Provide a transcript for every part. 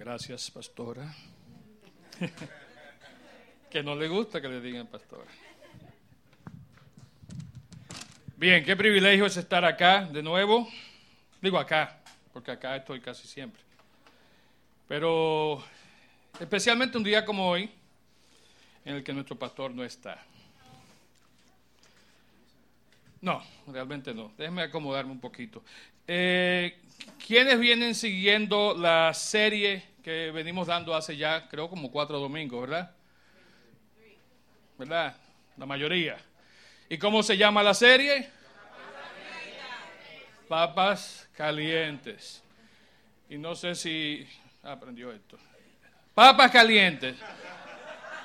Gracias, pastora. que no le gusta que le digan pastora. Bien, qué privilegio es estar acá de nuevo. Digo acá, porque acá estoy casi siempre. Pero especialmente un día como hoy, en el que nuestro pastor no está. No, realmente no. Déjenme acomodarme un poquito. Eh, ¿Quiénes vienen siguiendo la serie que venimos dando hace ya, creo, como cuatro domingos, verdad? ¿Verdad? La mayoría. ¿Y cómo se llama la serie? Papas calientes. Y no sé si aprendió esto. Papas calientes.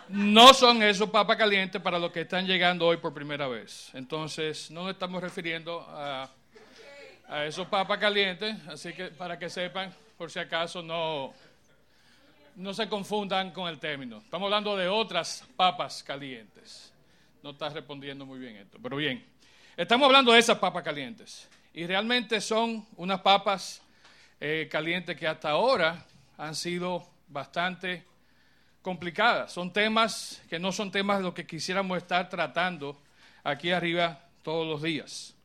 No son esos papas calientes para los que están llegando hoy por primera vez. Entonces, no nos estamos refiriendo a, a esos papas calientes. Así que para que sepan, por si acaso no, no se confundan con el término. Estamos hablando de otras papas calientes. No está respondiendo muy bien esto, pero bien. Estamos hablando de esas papas calientes. Y realmente son unas papas eh, calientes que hasta ahora han sido bastante complicadas. Son temas que no son temas de los que quisiéramos estar tratando aquí arriba todos los días.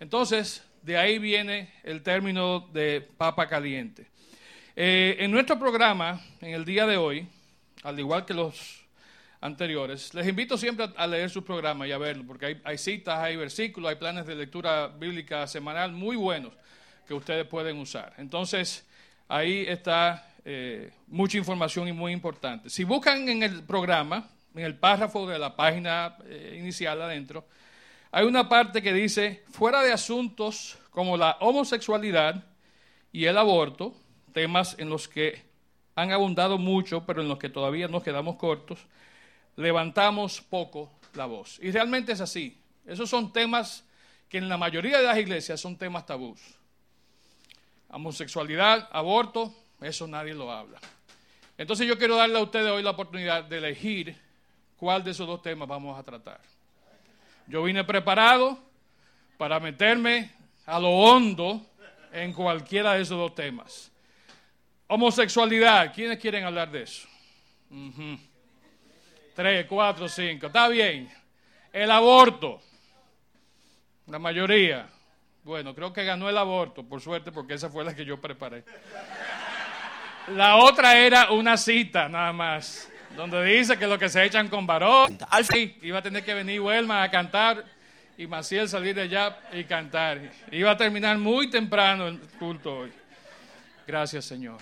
Entonces, de ahí viene el término de papa caliente. Eh, en nuestro programa, en el día de hoy, al igual que los anteriores, les invito siempre a, leer su programa y a verlo, porque hay, citas, hay versículos, hay planes de lectura bíblica semanal muy buenos que ustedes pueden usar. Entonces, ahí está eh, mucha información y muy importante. Si buscan en el programa, en el párrafo de la página eh, inicial adentro, hay una parte que dice, fuera de asuntos como la homosexualidad y el aborto, temas en los que han abundado mucho, pero en los que todavía nos quedamos cortos, levantamos poco la voz. Y realmente es así. Esos son temas que en la mayoría de las iglesias son temas tabús. Homosexualidad, aborto, eso nadie lo habla. Entonces yo quiero darle a ustedes hoy la oportunidad de elegir cuál de esos dos temas vamos a tratar. Yo vine preparado para meterme a lo hondo en cualquiera de esos dos temas. Homosexualidad, ¿quiénes quieren hablar de eso? Tres, cuatro, cinco, está bien. El aborto, la mayoría. Bueno, creo que ganó el aborto, por suerte, porque esa fue la que yo preparé. La otra era una cita, nada más, donde dice que lo que se echan con varón. Iba a tener que venir Huelma a cantar y Maciel salir de allá y cantar. Iba a terminar muy temprano el culto hoy. Gracias, Señor.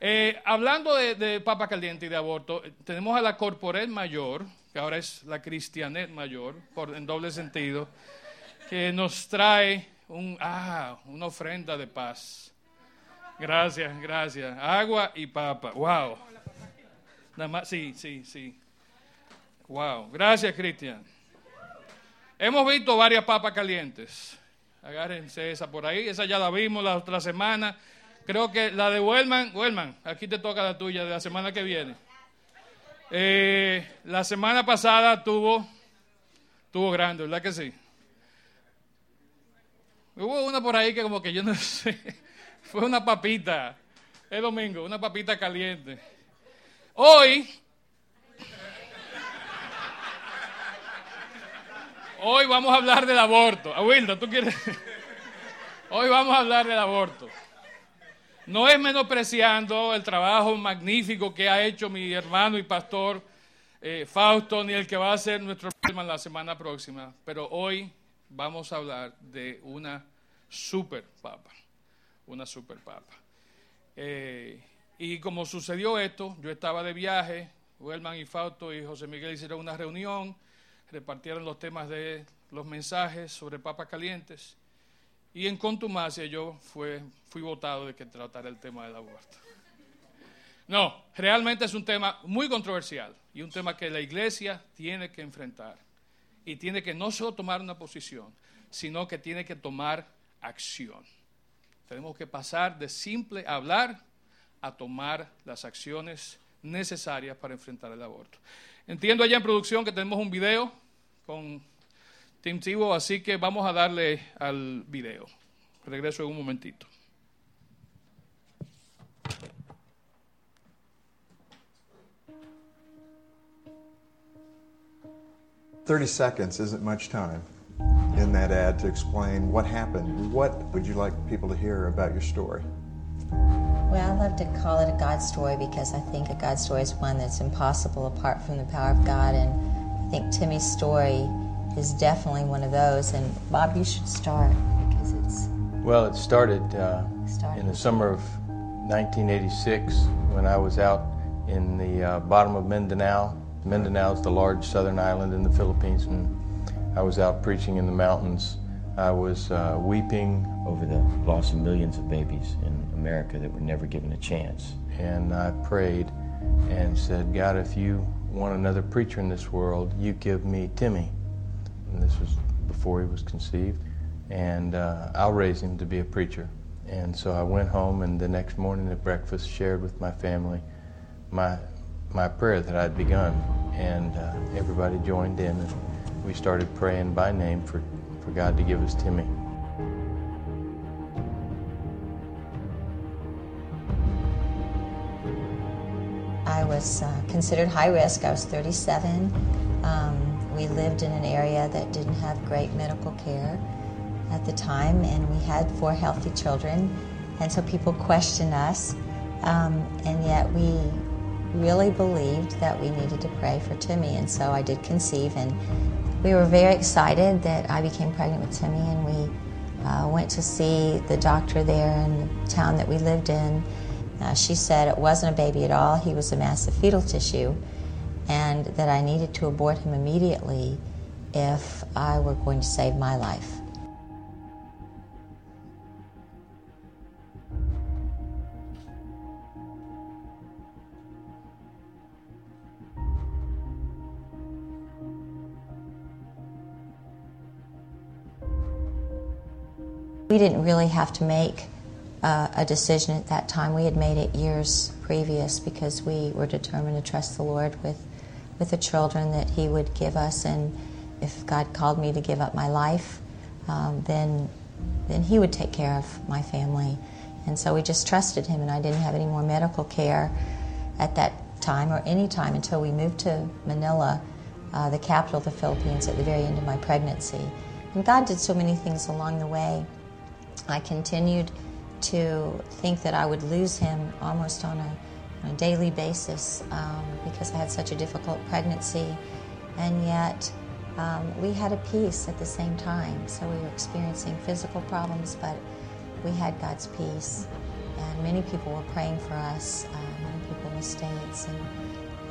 Eh, hablando de, papa caliente y de aborto, eh, tenemos a la corporal mayor, que ahora es la cristianet mayor, por, en doble sentido, que nos trae un, ah, una ofrenda de paz. Gracias, gracias. Agua y papa. Wow. Nada sí, sí, sí. Wow. Gracias, Cristian. Hemos visto varias papas calientes. Agárrense esa por ahí. Esa ya la vimos la otra semana. Creo que la de Wellman, Wellman, aquí te toca la tuya de la semana que viene. Eh, la semana pasada tuvo, tuvo grande, ¿verdad que sí? Hubo una por ahí que como que yo no sé, fue una papita, el domingo, una papita caliente. Hoy, hoy vamos a hablar del aborto. Wilda, ¿tú quieres? Hoy vamos a hablar del aborto. No es menospreciando el trabajo magnífico que ha hecho mi hermano y pastor eh, Fausto, ni el que va a ser nuestro tema la semana próxima, pero hoy vamos a hablar de una super papa, una super papa. Eh, y como sucedió esto, yo estaba de viaje, Huelman y Fausto y José Miguel hicieron una reunión, repartieron los temas de los mensajes sobre papas calientes. Y en contumacia yo fue, fui votado de que tratara el tema del aborto. No, realmente es un tema muy controversial y un tema que la iglesia tiene que enfrentar. Y tiene que no solo tomar una posición, sino que tiene que tomar acción. Tenemos que pasar de simple hablar a tomar las acciones necesarias para enfrentar el aborto. Entiendo allá en producción que tenemos un video con Tim Tivo, así que vamos a darle al video. Regreso en un momentito. Thirty seconds isn't much time in that ad to explain what happened. What would you like people to hear about your story? Well, I love to call it a God story because I think a God story is one that's impossible apart from the power of God and think Timmy's story is definitely one of those. And Bob, you should start because it's. Well, it started, uh, Started. in the summer of 1986 when I was out in the uh, bottom of Mindanao. Mindanao is the large southern island in the Philippines, and I was out preaching in the mountains. I was uh, weeping, over the loss of millions of babies in America that were never given a chance. and I prayed and said, God, if you want another preacher in this world, you give me Timmy. And this was before he was conceived. And uh, I'll raise him to be a preacher. And so I went home, and the next morning at breakfast, shared with my family my, my prayer that I'd begun. And uh, everybody joined in, and we started praying by name for, for God to give us Timmy. I was uh, considered high risk. I was 37. Um, we lived in an area that didn't have great medical care at the time, and we had four healthy children. And so people questioned us, um, and yet we really believed that we needed to pray for Timmy. And so I did conceive, and we were very excited that I became pregnant with Timmy, and we uh, went to see the doctor there in the town that we lived in. Uh, she said it wasn't a baby at all, he was a mass of fetal tissue, and that I needed to abort him immediately if I were going to save my life. We didn't really have to make uh, a decision at that time. We had made it years previous because we were determined to trust the Lord with, with the children that He would give us. And if God called me to give up my life, um, then, then He would take care of my family. And so we just trusted Him, and I didn't have any more medical care at that time or any time until we moved to Manila, uh, the capital of the Philippines, at the very end of my pregnancy. And God did so many things along the way. I continued to think that I would lose him almost on a, on a daily basis um, because I had such a difficult pregnancy. And yet, um, we had a peace at the same time. So we were experiencing physical problems, but we had God's peace. And many people were praying for us, uh, many people in the States. And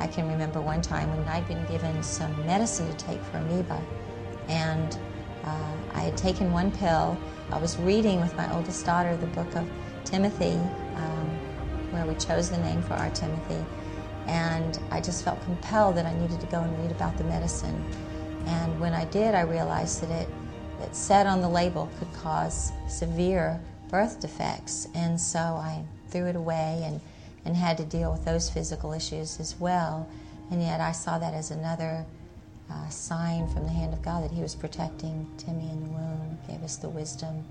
I can remember one time when I'd been given some medicine to take for amoeba, and uh, I had taken one pill. I was reading with my oldest daughter the book of Timothy, um, where we chose the name for our Timothy. And I just felt compelled that I needed to go and read about the medicine. And when I did, I realized that it, it said on the label could cause severe birth defects. And so I threw it away and, and had to deal with those physical issues as well. And yet I saw that as another uh, sign from the hand of God that He was protecting Timmy in the womb, gave us the wisdom.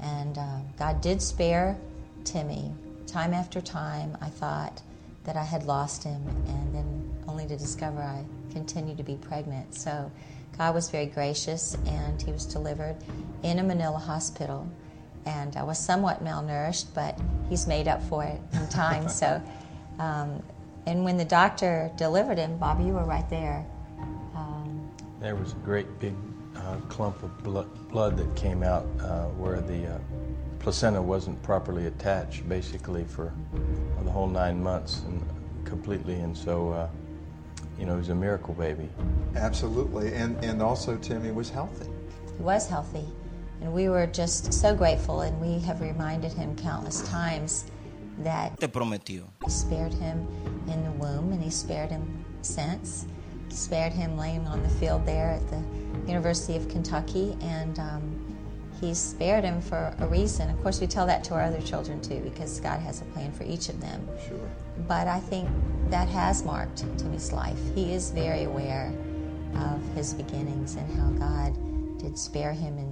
And uh, God did spare Timmy. Time after time, I thought that I had lost him, and then only to discover I continued to be pregnant. So God was very gracious, and he was delivered in a Manila hospital. And I was somewhat malnourished, but he's made up for it in time. so, um, and when the doctor delivered him, Bob, you were right there. There was a great big uh, clump of blood, blood that came out uh, where the uh, placenta wasn't properly attached, basically for the whole nine months and completely. And so, uh, you know, it was a miracle baby. Absolutely. And, and also, Timmy was healthy. he was healthy. And we were just so grateful, and we have reminded him countless times that te prometió. he spared him in the womb, and he spared him since. Spared him laying on the field there at the University of Kentucky, and um, he's spared him for a reason. Of course, we tell that to our other children too, because God has a plan for each of them. Sure. But I think that has marked Timmy's life. He is very aware of his beginnings and how God did spare him in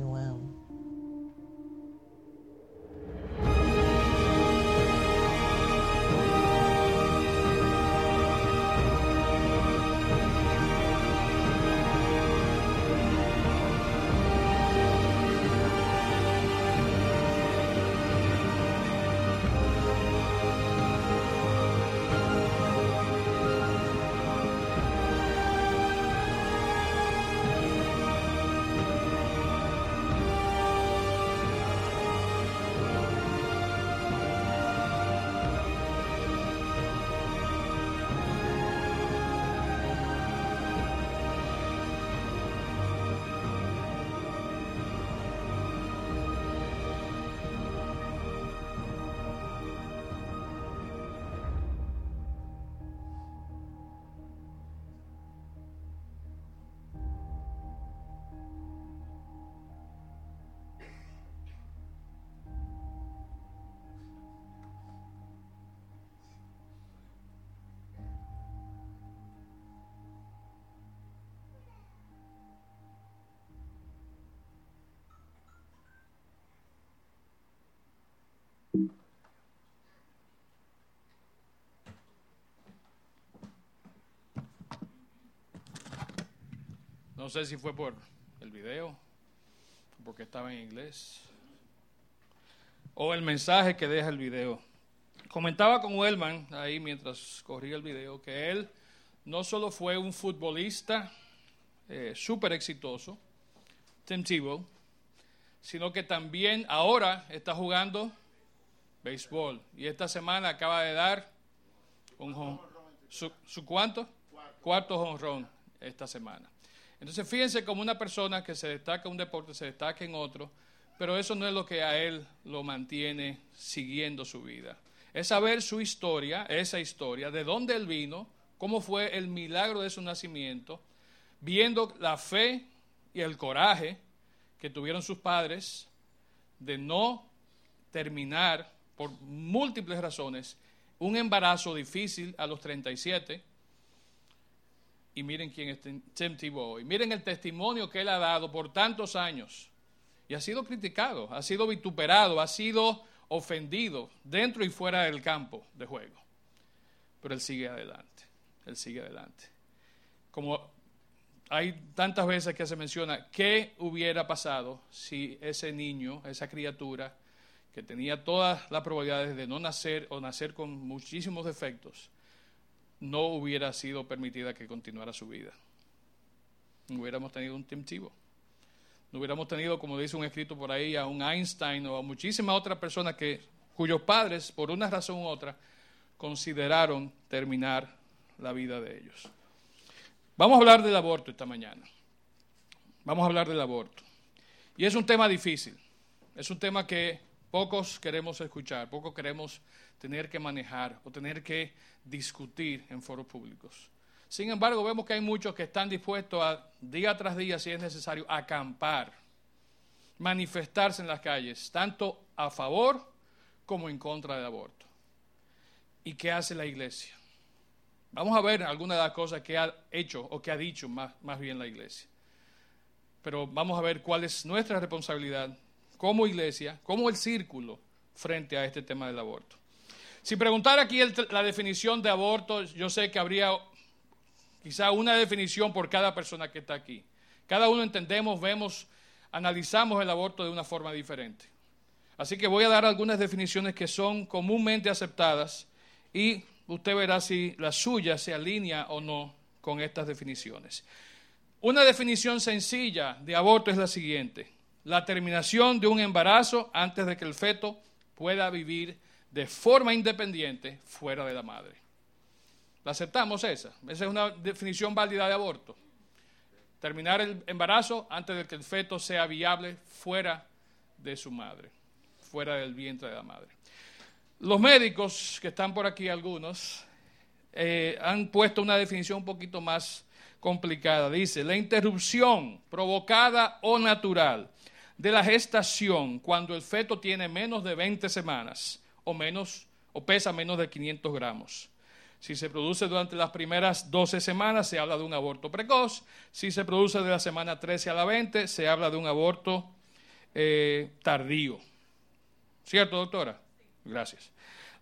No sé si fue por el video, porque estaba en inglés, o el mensaje que deja el video. Comentaba con Wellman ahí mientras corría el video que él no solo fue un futbolista eh, súper exitoso, Tim Tebow, sino que también ahora está jugando béisbol. Y esta semana acaba de dar un su, su cuánto? Cuarto honrón esta semana. Entonces fíjense como una persona que se destaca en un deporte, se destaca en otro, pero eso no es lo que a él lo mantiene siguiendo su vida. Es saber su historia, esa historia, de dónde él vino, cómo fue el milagro de su nacimiento, viendo la fe y el coraje que tuvieron sus padres de no terminar por múltiples razones un embarazo difícil a los 37. Y miren quién es Tim Tebow. Y miren el testimonio que él ha dado por tantos años. Y ha sido criticado, ha sido vituperado, ha sido ofendido dentro y fuera del campo de juego. Pero él sigue adelante, él sigue adelante. Como hay tantas veces que se menciona, ¿qué hubiera pasado si ese niño, esa criatura, que tenía todas las probabilidades de no nacer o nacer con muchísimos defectos, no hubiera sido permitida que continuara su vida? No hubiéramos tenido un Tim No hubiéramos tenido, como dice un escrito por ahí, a un Einstein o a muchísimas otras personas que, cuyos padres, por una razón u otra, consideraron terminar la vida de ellos. Vamos a hablar del aborto esta mañana. Vamos a hablar del aborto. Y es un tema difícil. Es un tema que pocos queremos escuchar, pocos queremos tener que manejar o tener que discutir en foros públicos. Sin embargo, vemos que hay muchos que están dispuestos a, día tras día, si es necesario, acampar, manifestarse en las calles, tanto a favor como en contra del aborto. ¿Y qué hace la iglesia? Vamos a ver algunas de las cosas que ha hecho o que ha dicho más, más bien la iglesia. Pero vamos a ver cuál es nuestra responsabilidad como iglesia, como el círculo frente a este tema del aborto. Si preguntara aquí la definición de aborto, yo sé que habría quizá una definición por cada persona que está aquí. Cada uno entendemos, vemos, analizamos el aborto de una forma diferente. Así que voy a dar algunas definiciones que son comúnmente aceptadas y usted verá si la suya se alinea o no con estas definiciones. Una definición sencilla de aborto es la siguiente. La terminación de un embarazo antes de que el feto pueda vivir de forma independiente fuera de la madre. ¿La aceptamos esa? Esa es una definición válida de aborto. Terminar el embarazo antes de que el feto sea viable fuera de su madre, fuera del vientre de la madre. Los médicos, que están por aquí algunos, eh, han puesto una definición un poquito más complicada. Dice, la interrupción provocada o natural de la gestación cuando el feto tiene menos de 20 semanas o, menos, o pesa menos de 500 gramos. Si se produce durante las primeras 12 semanas, se habla de un aborto precoz. Si se produce de la semana 13 a la 20, se habla de un aborto eh, tardío. ¿Cierto, doctora? Gracias.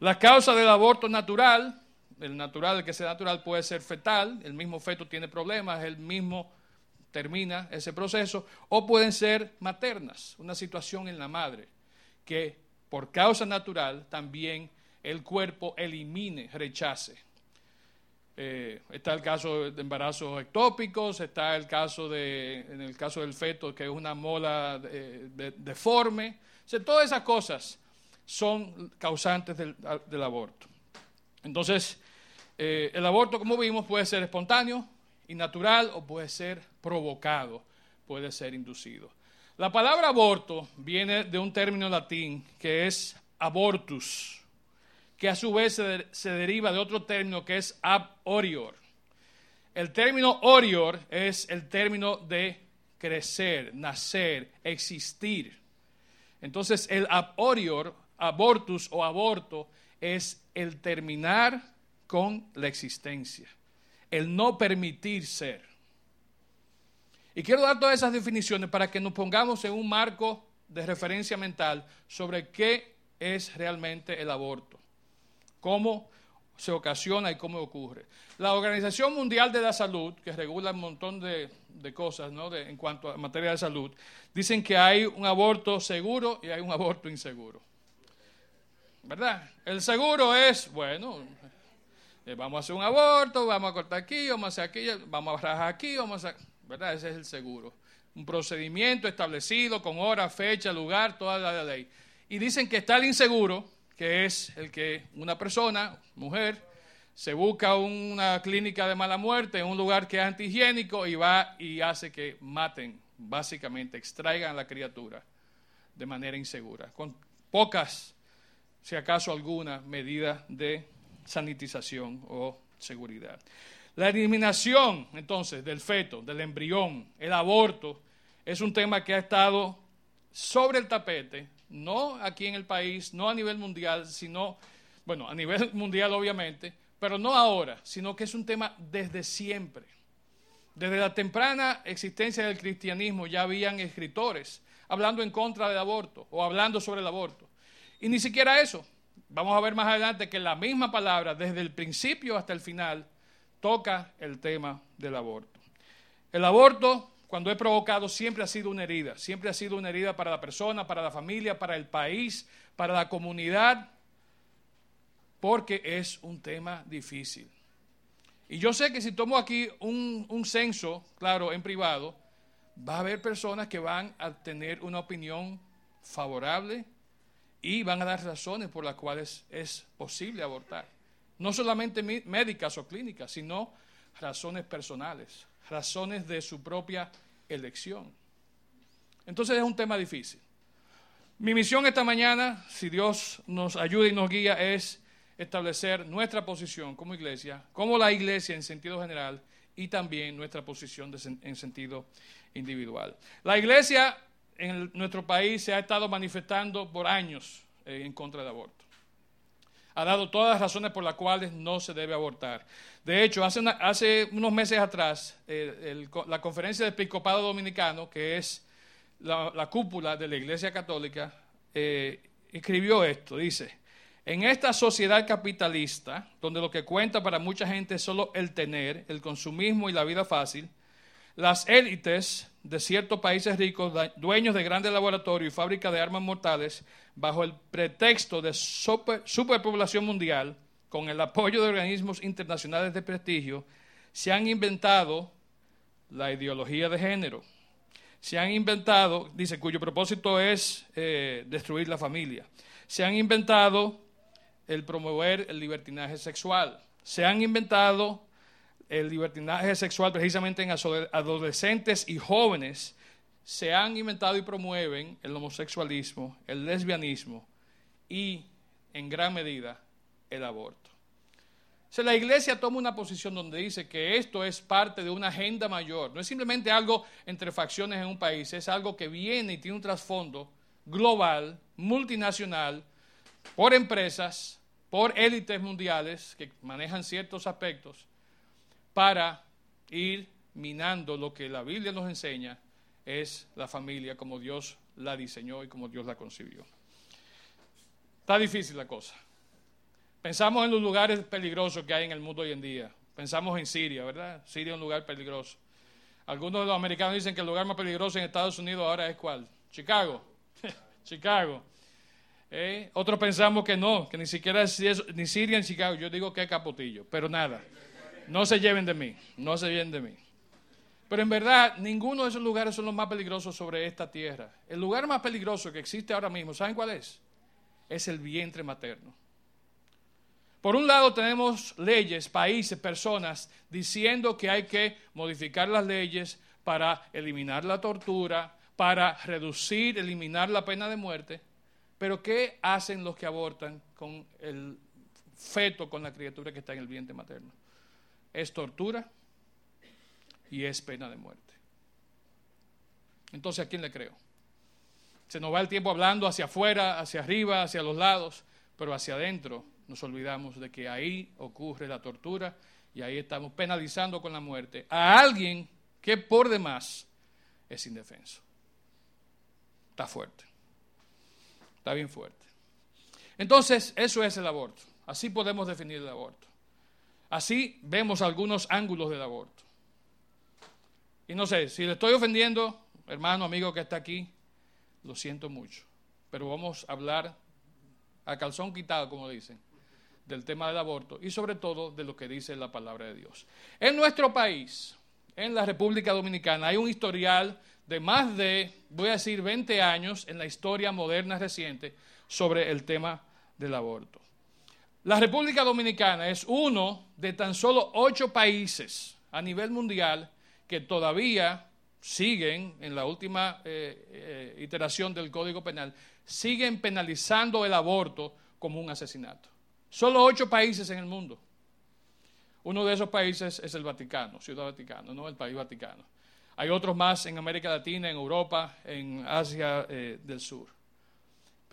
La causa del aborto natural, el natural, el que sea natural, puede ser fetal, el mismo feto tiene problemas, el mismo termina ese proceso, o pueden ser maternas, una situación en la madre, que por causa natural también el cuerpo elimine, rechace. Eh, está el caso de embarazos ectópicos, está el caso de, en el caso del feto, que es una mola deforme. todas esas cosas son causantes del, aborto. Entonces, eh, el aborto, como vimos, puede ser espontáneo y natural o puede ser provocado, puede ser inducido. La palabra aborto viene de un término latín que es abortus, que a su vez se, deriva de otro término que es ab orior. El término orior es el término de crecer, nacer, existir. Entonces, el ab orior abortus o aborto es el terminar con la existencia, el no permitir ser. Y quiero dar todas esas definiciones para que nos pongamos en un marco de referencia mental sobre qué es realmente el aborto, cómo se ocasiona y cómo ocurre. La Organización Mundial de la Salud, que regula un montón de, cosas ¿no? en cuanto a materia de salud, dicen que hay un aborto seguro y hay un aborto inseguro. ¿Verdad? El seguro es, bueno, eh, vamos a hacer un aborto, vamos a cortar aquí, vamos a hacer aquí, vamos a rajar aquí, vamos a... ¿Verdad? Ese es el seguro. Un procedimiento establecido con hora, fecha, lugar, toda la ley. Y dicen que está el inseguro, que es el que una persona, mujer, se busca una clínica de mala muerte en un lugar que es antihigiénico y va y hace que maten, básicamente, extraigan a la criatura de manera insegura, con pocas, si acaso alguna, medida de sanitización o seguridad. La eliminación, entonces, del feto, del embrión, el aborto, es un tema que ha estado sobre el tapete no aquí en el país, no a nivel mundial, sino, bueno, a nivel mundial obviamente, pero no ahora, sino que es un tema desde siempre. Desde la temprana existencia del cristianismo ya habían escritores hablando en contra del aborto o hablando sobre el aborto. Y ni siquiera eso. Vamos a ver más adelante que la misma palabra, desde el principio hasta el final, toca el tema del aborto. El aborto cuando he provocado siempre ha sido una herida, siempre ha sido una herida para la persona, para la familia, para el país, para la comunidad, porque es un tema difícil. Y yo sé que si tomo aquí un, censo, claro, en privado, va a haber personas que van a tener una opinión favorable y van a dar razones por las cuales es posible abortar. No solamente médicas o clínicas, sino razones personales, razones de su propia elección. Entonces es un tema difícil. Mi misión esta mañana, si Dios nos ayuda y nos guía, es establecer nuestra posición como iglesia, como la iglesia en sentido general y también nuestra posición en sentido individual. La iglesia en nuestro país se ha estado manifestando por años eh, en contra del aborto ha dado todas las razones por las cuales no se debe abortar. De hecho, hace, unos meses atrás, la conferencia del Episcopado Dominicano, que es la, cúpula de la Iglesia Católica, eh, escribió esto, dice, en esta sociedad capitalista, donde lo que cuenta para mucha gente es solo el tener, el consumismo y la vida fácil, las élites de ciertos países ricos, dueños de grandes laboratorios y fábricas de armas mortales, bajo el pretexto de superpoblación mundial, con el apoyo de organismos internacionales de prestigio, se han inventado la ideología de género. Se han inventado, dice, cuyo propósito es eh, destruir la familia. Se han inventado el promover el libertinaje sexual. Se han inventado el libertinaje sexual precisamente en adolescentes y jóvenes, se han inventado y promueven el homosexualismo, el lesbianismo y, en gran medida, el aborto. La iglesia toma una posición donde dice que esto es parte de una agenda mayor, no es simplemente algo entre facciones en un país, es algo que viene y tiene un trasfondo global, multinacional, por empresas, por élites mundiales que manejan ciertos aspectos para ir minando lo que la Biblia nos enseña es la familia como Dios la diseñó y como Dios la concibió. Está difícil la cosa. Pensamos en los lugares peligrosos que hay en el mundo hoy en día. Pensamos en Siria, ¿verdad? Siria es un lugar peligroso. Algunos de los americanos dicen que el lugar más peligroso en Estados Unidos ahora es cuál? Chicago. Chicago. ¿Eh? Otros pensamos que no, que ni siquiera es ni Siria ni Chicago. Yo digo que es Capotillo, pero nada. No se lleven de mí, no se lleven de mí. Pero en verdad, ninguno de esos lugares son los más peligrosos sobre esta tierra. El lugar más peligroso que existe ahora mismo, ¿saben cuál es? Es el vientre materno. Por un lado tenemos leyes, países, personas diciendo que hay que modificar las leyes para eliminar la tortura, para reducir, eliminar la pena de muerte. Pero ¿qué hacen los que abortan con el feto, con la criatura que está en el vientre materno? Es tortura y es pena de muerte. Entonces, ¿a quién le creo? Se nos va el tiempo hablando hacia afuera, hacia arriba, hacia los lados, pero hacia adentro nos olvidamos de que ahí ocurre la tortura y ahí estamos penalizando con la muerte a alguien que por demás es indefenso. Está fuerte. Está bien fuerte. Entonces, eso es el aborto. Así podemos definir el aborto. Así vemos algunos ángulos del aborto. Y no sé, si le estoy ofendiendo, hermano, amigo que está aquí, lo siento mucho. Pero vamos a hablar a calzón quitado, como dicen, del tema del aborto y sobre todo de lo que dice la palabra de Dios. En nuestro país, en la República Dominicana, hay un historial de más de, voy a decir, 20 años en la historia moderna reciente sobre el tema del aborto. La República Dominicana es uno de tan solo ocho países a nivel mundial que todavía siguen, en la última eh, eh, iteración del Código Penal, siguen penalizando el aborto como un asesinato. Solo ocho países en el mundo. Uno de esos países es el Vaticano, Ciudad Vaticano, no el país Vaticano. Hay otros más en América Latina, en Europa, en Asia eh, del Sur.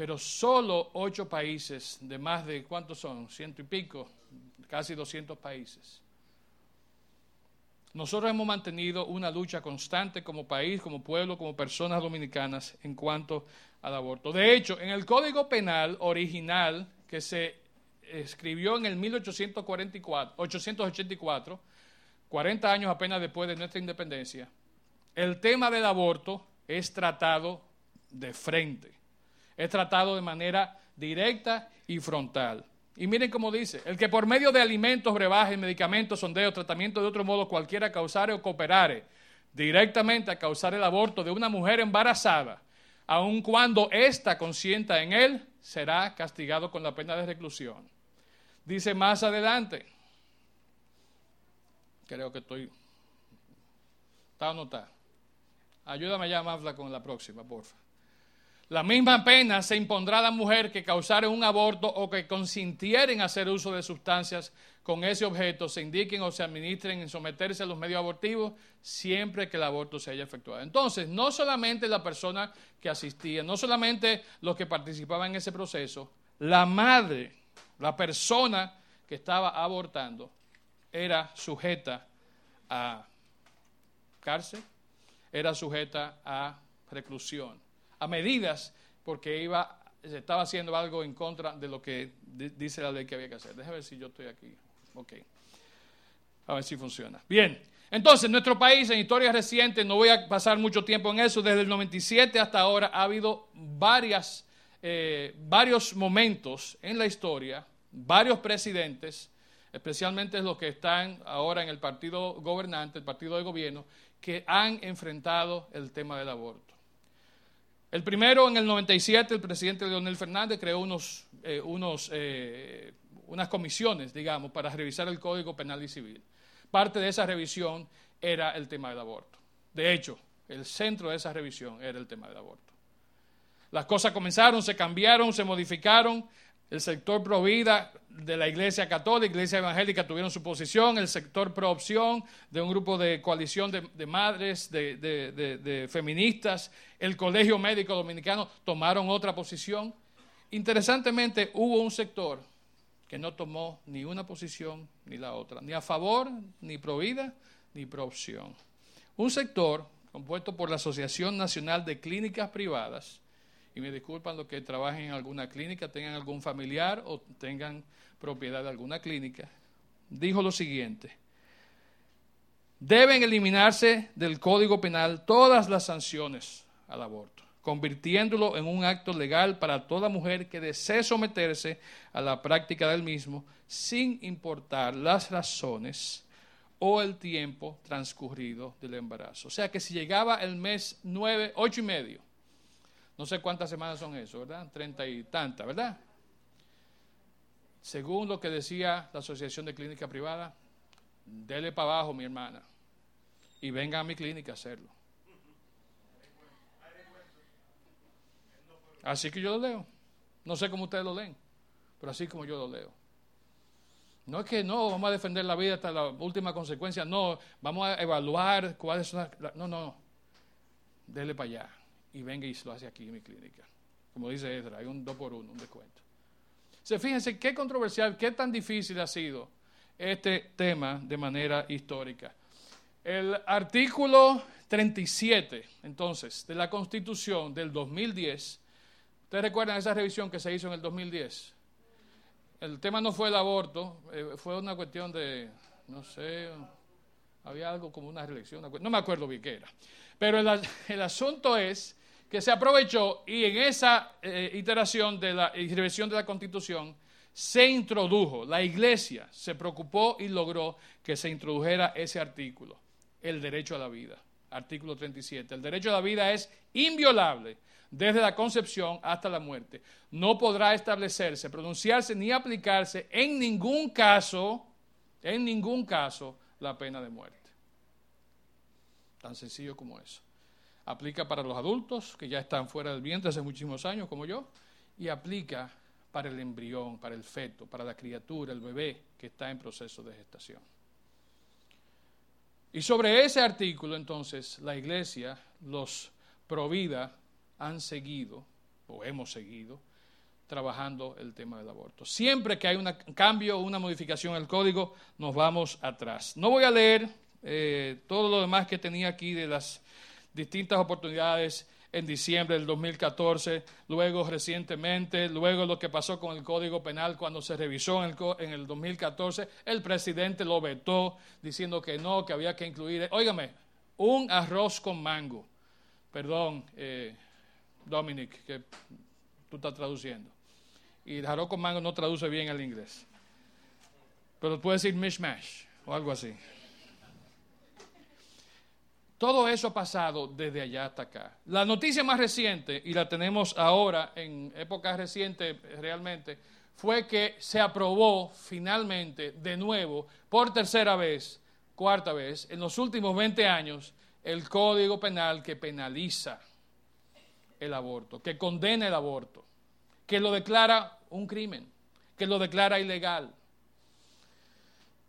Pero solo ocho países de más de, ¿cuántos son? Ciento y pico, casi 200 países. Nosotros hemos mantenido una lucha constante como país, como pueblo, como personas dominicanas en cuanto al aborto. De hecho, en el Código Penal original que se escribió en el 1844, 884, 40 años apenas después de nuestra independencia, el tema del aborto es tratado de frente, es tratado de manera directa y frontal. Y miren cómo dice, el que por medio de alimentos, brebajes, medicamentos, sondeos, tratamiento de otro modo cualquiera causare o cooperare directamente a causar el aborto de una mujer embarazada, aun cuando ésta consienta en él, será castigado con la pena de reclusión. Dice más adelante, creo que estoy, está anotado. Ayúdame ya, Mafla, con la próxima, porfa. La misma pena se impondrá a la mujer que causare un aborto o que consintieren hacer uso de sustancias con ese objeto, se indiquen o se administren en someterse a los medios abortivos siempre que el aborto se haya efectuado. Entonces, no solamente la persona que asistía, no solamente los que participaban en ese proceso, la madre, la persona que estaba abortando, era sujeta a cárcel, era sujeta a reclusión, a medidas porque iba, se estaba haciendo algo en contra de lo que dice la ley que había que hacer. Déjame ver si yo estoy aquí. Ok. A ver si funciona. Bien. Entonces, nuestro país, en historia reciente, no voy a pasar mucho tiempo en eso, desde el 97 hasta ahora ha habido varias, eh, varios momentos en la historia, varios presidentes, especialmente los que están ahora en el partido gobernante, el partido de gobierno, que han enfrentado el tema del aborto. El primero, en el 97, el presidente Leonel Fernández creó unos, eh, eh, unas comisiones, digamos, para revisar el Código Penal y Civil. Parte de esa revisión era el tema del aborto. De hecho, el centro de esa revisión era el tema del aborto. Las cosas comenzaron, se cambiaron, se modificaron, el sector pro vida de la Iglesia Católica, Iglesia Evangélica tuvieron su posición, el sector pro opción de un grupo de coalición de, madres, de, feministas, el Colegio Médico Dominicano tomaron otra posición. Interesantemente, hubo un sector que no tomó ni una posición ni la otra, ni a favor, ni pro vida, ni pro opción. Un sector compuesto por la Asociación Nacional de Clínicas Privadas, y me disculpan los que trabajen en alguna clínica, tengan algún familiar o tengan propiedad de alguna clínica, dijo lo siguiente, deben eliminarse del Código Penal todas las sanciones al aborto, convirtiéndolo en un acto legal para toda mujer que desee someterse a la práctica del mismo, sin importar las razones o el tiempo transcurrido del embarazo. O sea que si llegaba el mes nueve, ocho y medio, no sé cuántas semanas son eso, ¿verdad? Treinta y tantas, ¿verdad? Según lo que decía la Asociación de Clínica Privada, dele para abajo, mi hermana, y venga a mi clínica a hacerlo. Así que yo lo leo. No sé cómo ustedes lo leen, pero así como yo lo leo. No es que no, vamos a defender la vida hasta la última consecuencia, no, vamos a evaluar cuáles son las... No, no, dele para allá y venga y lo hace aquí en mi clínica. Como dice Edra, hay un 2 por 1 un descuento. Se fíjense qué controversial, qué tan difícil ha sido este tema de manera histórica. El artículo 37, entonces, de la Constitución del 2010, ¿ustedes recuerdan esa revisión que se hizo en el 2010? el tema no fue el aborto, eh, fue una cuestión de, no sé, había algo como una reelección, no me acuerdo bien qué era. Pero el, el asunto es que se aprovechó y en esa eh, iteración de la revisión de la Constitución se introdujo, la Iglesia se preocupó y logró que se introdujera ese artículo, el derecho a la vida, artículo 37. El derecho a la vida es inviolable desde la concepción hasta la muerte. No podrá establecerse, pronunciarse ni aplicarse en ningún caso, en ningún caso, la pena de muerte. Tan sencillo como eso. Aplica para los adultos que ya están fuera del vientre hace muchísimos años, como yo, y aplica para el embrión, para el feto, para la criatura, el bebé que está en proceso de gestación. Y sobre ese artículo, entonces, la iglesia, los provida, han seguido, o hemos seguido, trabajando el tema del aborto. Siempre que hay un cambio una modificación el código, nos vamos atrás. No voy a leer eh, todo lo demás que tenía aquí de las distintas oportunidades en diciembre del 2014, luego recientemente, luego lo que pasó con el Código Penal cuando se revisó en el, en el 2014, el presidente lo vetó diciendo que no, que había que incluir, óigame, un arroz con mango. Perdón, eh, Dominic, que tú estás traduciendo. Y el arroz con mango no traduce bien al inglés. Pero puede decir mishmash o algo así. Todo eso ha pasado desde allá hasta acá. La noticia más reciente, y la tenemos ahora en épocas recientes realmente, fue que se aprobó finalmente de nuevo, por tercera vez, cuarta vez, en los últimos 20 años, el Código Penal que penaliza el aborto, que condena el aborto, que lo declara un crimen, que lo declara ilegal.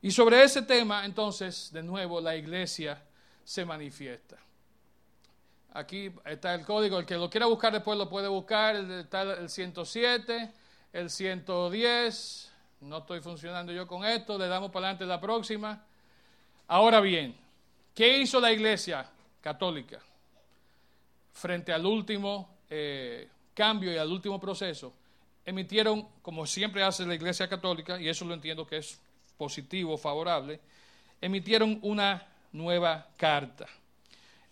Y sobre ese tema, entonces, de nuevo, la iglesia se manifiesta. Aquí está el código, el que lo quiera buscar después lo puede buscar, está el 107, el 110, no estoy funcionando yo con esto, le damos para adelante la próxima. Ahora bien, ¿qué hizo la iglesia católica frente al último eh, cambio y al último proceso? Emitieron, como siempre hace la iglesia católica, y eso lo entiendo que es positivo, favorable, emitieron una nueva carta.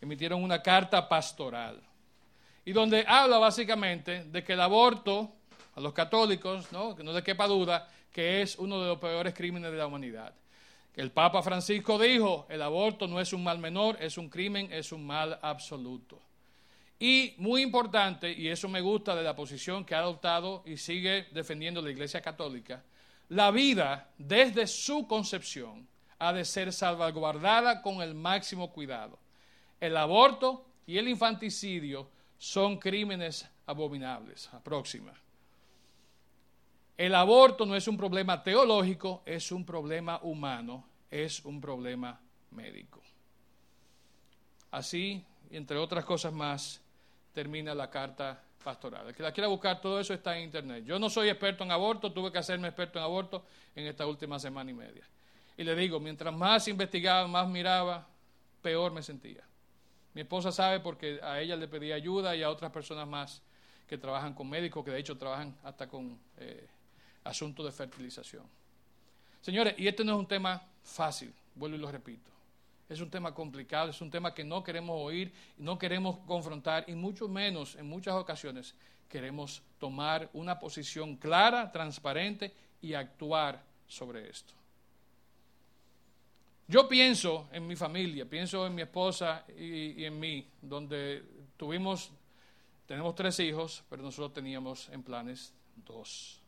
Emitieron una carta pastoral. Y donde habla básicamente de que el aborto, a los católicos, ¿no? que no le quepa duda, que es uno de los peores crímenes de la humanidad. El Papa Francisco dijo, el aborto no es un mal menor, es un crimen, es un mal absoluto. Y muy importante, y eso me gusta de la posición que ha adoptado y sigue defendiendo la Iglesia Católica, la vida desde su concepción ha de ser salvaguardada con el máximo cuidado. El aborto y el infanticidio son crímenes abominables. próxima. El aborto no es un problema teológico, es un problema humano, es un problema médico. Así, entre otras cosas más, termina la carta pastoral. El que la quiera buscar, todo eso está en internet. Yo no soy experto en aborto, tuve que hacerme experto en aborto en esta última semana y media. Y le digo, mientras más investigaba, más miraba, peor me sentía. Mi esposa sabe porque a ella le pedí ayuda y a otras personas más que trabajan con médicos, que de hecho trabajan hasta con eh, asuntos de fertilización. Señores, y este no es un tema fácil, vuelvo y lo repito. Es un tema complicado, es un tema que no queremos oír, no queremos confrontar y mucho menos en muchas ocasiones queremos tomar una posición clara, transparente y actuar sobre esto. Yo pienso en mi familia, pienso en mi esposa y, en mí, donde tuvimos, tenemos tres hijos, pero nosotros teníamos en planes dos.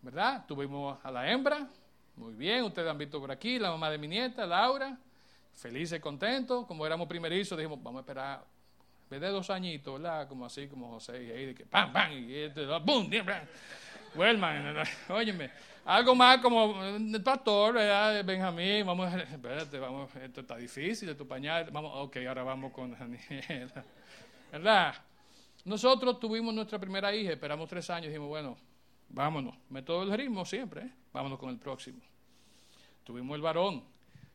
¿Verdad? Tuvimos a la hembra, muy bien, ustedes han visto por aquí, la mamá de mi nieta, Laura, feliz y contento, como éramos primerizos, dijimos, vamos a esperar, en vez de dos añitos, ¿verdad? Como así, como José, y de que pam, pam, y este, ¡bum! Vuelvan, óyeme, algo más como el pastor, ¿verdad? Benjamín, vamos, espérate, vamos, esto está difícil, tu pañal, vamos, ok, ahora vamos con Daniela, ¿verdad? Nosotros tuvimos nuestra primera hija, esperamos tres años, dijimos, bueno, vámonos, método del ritmo siempre, ¿eh? vámonos con el próximo. Tuvimos el varón,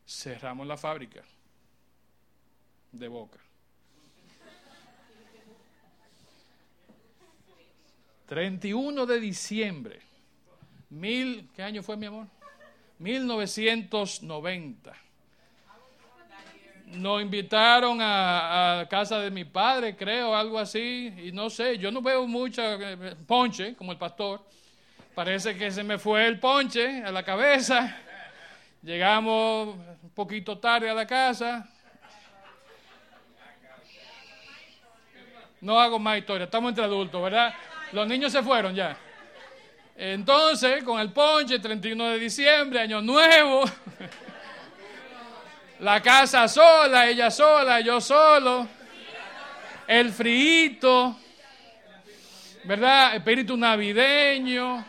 cerramos la fábrica de boca. 31 de diciembre. Mil, ¿Qué año fue, mi amor? 1990. Nos invitaron a, casa de mi padre, creo, algo así, y no sé, yo no veo mucho eh, ponche, como el pastor. Parece que se me fue el ponche a la cabeza. Llegamos un poquito tarde a la casa. No hago más historia, estamos entre adultos, ¿verdad? Los niños se fueron ya. Entonces, con el ponche, 31 de diciembre, año nuevo. La casa sola, ella sola, yo solo. El frío, ¿verdad? Espíritu navideño.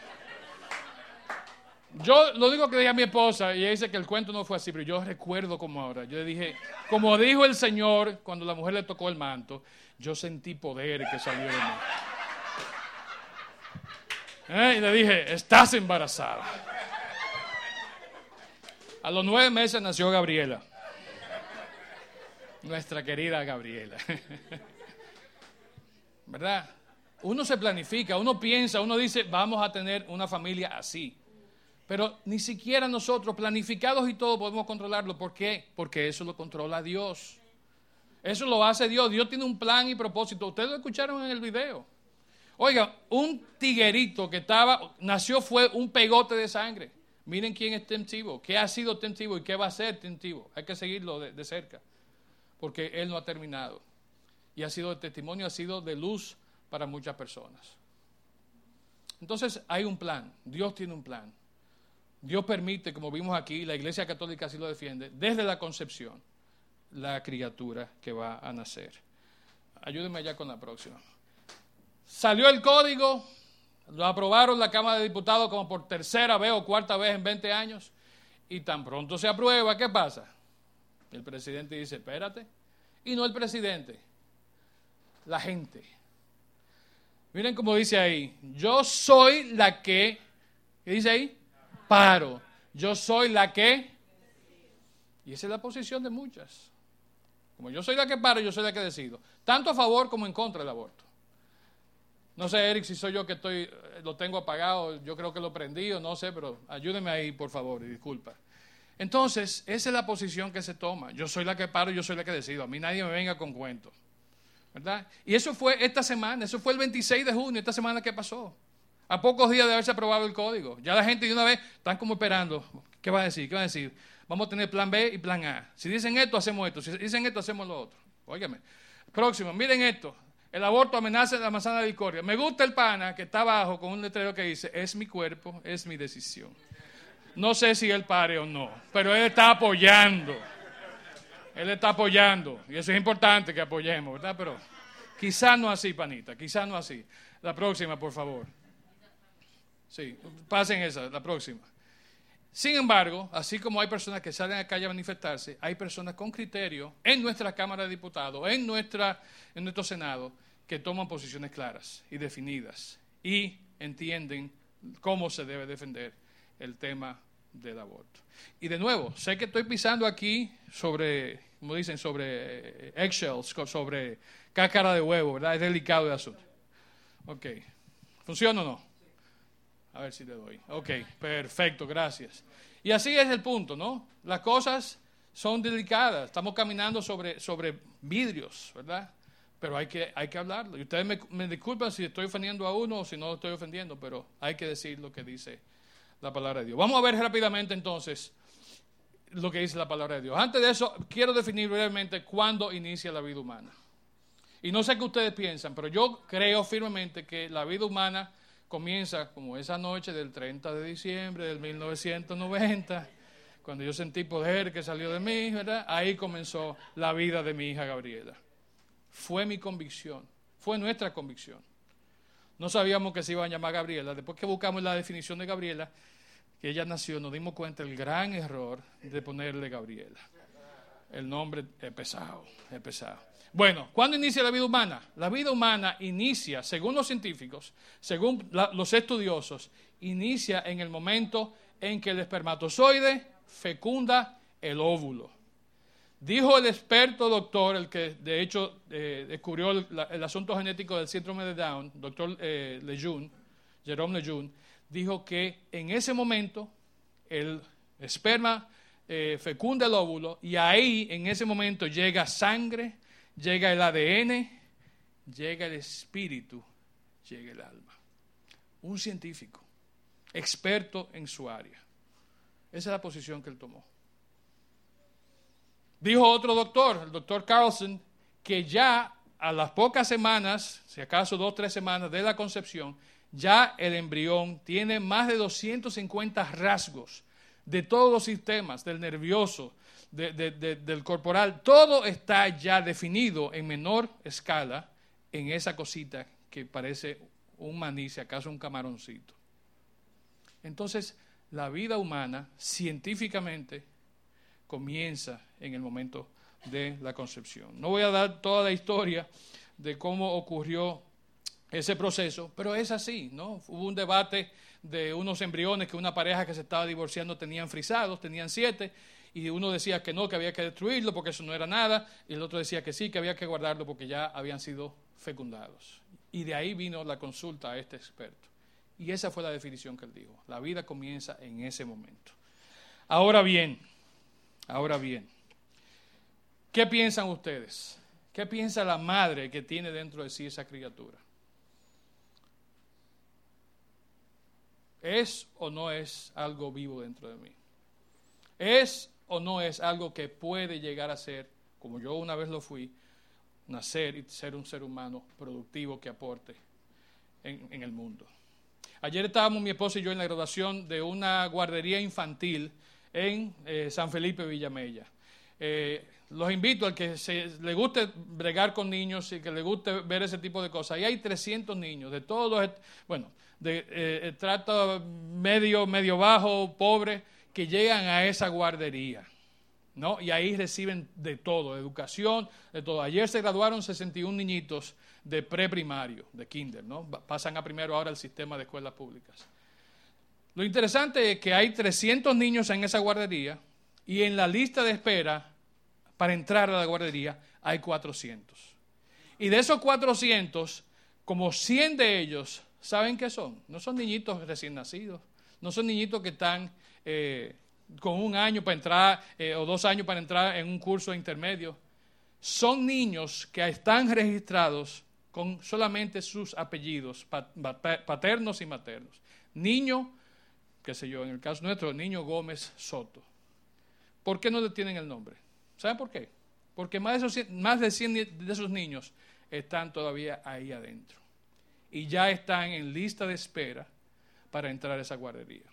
Yo lo digo que dije a mi esposa, y ella dice que el cuento no fue así, pero yo recuerdo como ahora. Yo le dije, como dijo el Señor cuando la mujer le tocó el manto, yo sentí poder que salió de mí. ¿Eh? Y le dije, estás embarazada. A los nueve meses nació Gabriela. Nuestra querida Gabriela. ¿Verdad? Uno se planifica, uno piensa, uno dice, vamos a tener una familia así. Pero ni siquiera nosotros, planificados y todo, podemos controlarlo. ¿Por qué? Porque eso lo controla Dios. Eso lo hace Dios. Dios tiene un plan y propósito. Ustedes lo escucharon en el video. Oiga, un tiguerito que estaba, nació fue un pegote de sangre. Miren quién es Tentivo, qué ha sido Tentivo y qué va a ser Tentivo. Hay que seguirlo de, cerca, porque él no ha terminado. Y ha sido de testimonio, ha sido de luz para muchas personas. Entonces hay un plan, Dios tiene un plan. Dios permite, como vimos aquí, la Iglesia Católica así lo defiende, desde la concepción, la criatura que va a nacer. Ayúdenme allá con la próxima. Salió el código, lo aprobaron la Cámara de Diputados como por tercera vez o cuarta vez en 20 años, y tan pronto se aprueba, ¿qué pasa? El presidente dice, espérate, y no el presidente, la gente. Miren cómo dice ahí, yo soy la que, ¿qué dice ahí? paro. Yo soy la que... Y esa es la posición de muchas. Como yo soy la que paro, yo soy la que decido. Tanto a favor como en contra del aborto. No sé, Eric, si soy yo que estoy, eh, lo tengo apagado, yo creo que lo prendí o no sé, pero ayúdeme ahí, por favor, y disculpa. Entonces, esa es la posición que se toma. Yo soy la que paro, yo soy la que decido. A mí nadie me venga con cuentos. ¿Verdad? Y eso fue esta semana, eso fue el 26 de junio, esta semana que pasó. A pocos días de haberse aprobado el código. Ya la gente de una vez están como esperando. ¿Qué va a decir? ¿Qué va a decir? Vamos a tener plan B y plan A. Si dicen esto, hacemos esto. Si dicen esto, hacemos lo otro. Óigame. Próximo, miren esto. El aborto amenaza la manzana de discordia. Me gusta el pana que está abajo con un letrero que dice, es mi cuerpo, es mi decisión. No sé si él pare o no, pero él está apoyando. Él está apoyando. Y eso es importante que apoyemos, ¿verdad? Pero quizás no así, panita, quizás no así. La próxima, por favor. Sí, pasen esa, la próxima. Sin embargo, así como hay personas que salen a la calle a manifestarse, hay personas con criterio en nuestra Cámara de Diputados, en, nuestra, en nuestro Senado, que toman posiciones claras y definidas y entienden cómo se debe defender el tema del aborto. Y de nuevo, sé que estoy pisando aquí sobre, como dicen, sobre eggshells, sobre cáscara de huevo, ¿verdad? Es delicado el asunto. Ok, ¿funciona o no? A ver si le doy. Ok, perfecto, gracias. Y así es el punto, ¿no? Las cosas son delicadas. Estamos caminando sobre, sobre vidrios, ¿verdad? Pero hay que, hay que hablarlo. Y ustedes me, me disculpan si estoy ofendiendo a uno o si no lo estoy ofendiendo, pero hay que decir lo que dice la palabra de Dios. Vamos a ver rápidamente entonces lo que dice la palabra de Dios. Antes de eso, quiero definir brevemente cuándo inicia la vida humana. Y no sé qué ustedes piensan, pero yo creo firmemente que la vida humana comienza como esa noche del 30 de diciembre del 1990, cuando yo sentí poder que salió de mí, ¿verdad? Ahí comenzó la vida de mi hija Gabriela. Fue mi convicción, fue nuestra convicción. No sabíamos que se iba a llamar Gabriela. Después que buscamos la definición de Gabriela, que ella nació, nos dimos cuenta del gran error de ponerle Gabriela. El nombre es pesado, es pesado. Bueno, ¿cuándo inicia la vida humana? La vida humana inicia, según los científicos, según los estudiosos, inicia en el momento en que el espermatozoide fecunda el óvulo. Dijo el experto doctor, el que de hecho eh, descubrió el, asunto genético del síndrome de Down, doctor eh, Lejeune, Jerome Lejeune, dijo que en ese momento el esperma eh, fecunda el óvulo y ahí en ese momento llega sangre, llega el ADN, llega el espíritu, llega el alma. Un científico, experto en su área. Esa es la posición que él tomó. Dijo otro doctor, el doctor Carlson, que ya a las pocas semanas, si acaso dos o tres semanas de la concepción, ya el embrión tiene más de 250 rasgos de todos los sistemas, del nervioso, de- de- de- del corporal, todo está ya definido en menor escala en esa cosita que parece un maní, si acaso un camaroncito. Entonces, la vida humana, científicamente, comienza en el momento de la concepción. No voy a dar toda la historia de cómo ocurrió ese proceso, pero es así, ¿no? Hubo un debate de unos embriones que una pareja que se estaba divorciando tenían frisados, tenían siete, y uno decía que no, que había que destruirlo porque eso no era nada, y el otro decía que sí, que había que guardarlo porque ya habían sido fecundados. Y de ahí vino la consulta a este experto. Y esa fue la definición que él dijo. La vida comienza en ese momento. Ahora bien, ahora bien, ¿qué piensan ustedes? ¿Qué piensa la madre que tiene dentro de sí esa criatura? ¿Es o no es algo vivo dentro de mí? ¿Es o no es algo que puede llegar a ser, como yo una vez lo fui, nacer y ser un ser humano productivo que aporte en, en el mundo? Ayer estábamos mi esposa y yo en la graduación de una guardería infantil en eh, San Felipe Villamella. Eh, los invito al que se, le guste bregar con niños y que le guste ver ese tipo de cosas. Ahí hay 300 niños de todos los, bueno, de eh, trato medio, medio bajo, pobre, que llegan a esa guardería. ¿no? Y ahí reciben de todo, educación, de todo. Ayer se graduaron 61 niñitos de preprimario, de kinder, ¿no? Pasan a primero ahora el sistema de escuelas públicas. Lo interesante es que hay 300 niños en esa guardería y en la lista de espera para entrar a la guardería hay 400. Y de esos 400, como 100 de ellos, ¿saben qué son? No son niñitos recién nacidos, no son niñitos que están eh, con un año para entrar eh, o dos años para entrar en un curso intermedio. Son niños que están registrados con solamente sus apellidos pa- pa- paternos y maternos. Niño, qué sé yo, en el caso nuestro, niño Gómez Soto. ¿Por qué no le tienen el nombre? ¿Saben por qué? Porque más de, esos, más de 100 ni- de esos niños están todavía ahí adentro. Y ya están en lista de espera para entrar a esa guardería.